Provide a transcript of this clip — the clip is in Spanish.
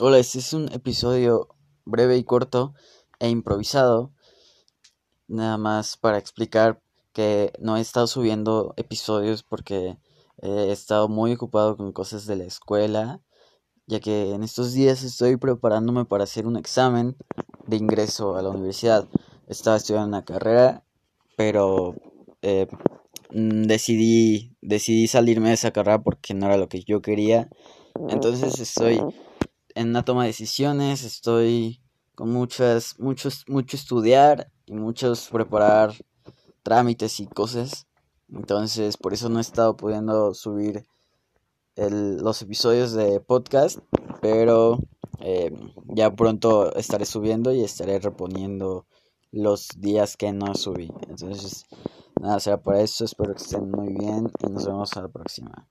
Hola, este es un episodio breve y corto e improvisado, nada más para explicar que no he estado subiendo episodios porque he estado muy ocupado con cosas de la escuela, ya que en estos días estoy preparándome para hacer un examen de ingreso a la universidad. Estaba estudiando una carrera, pero eh, mm, decidí, decidí salirme de esa carrera porque no era lo que yo quería. Entonces estoy en una toma de decisiones, estoy con muchas, muchos, mucho estudiar y muchos preparar trámites y cosas. Entonces, por eso no he estado pudiendo subir los episodios de podcast, pero eh, ya pronto estaré subiendo y estaré reponiendo los días que no subí. Entonces, nada, será para eso. Espero que estén muy bien y nos vemos a la próxima.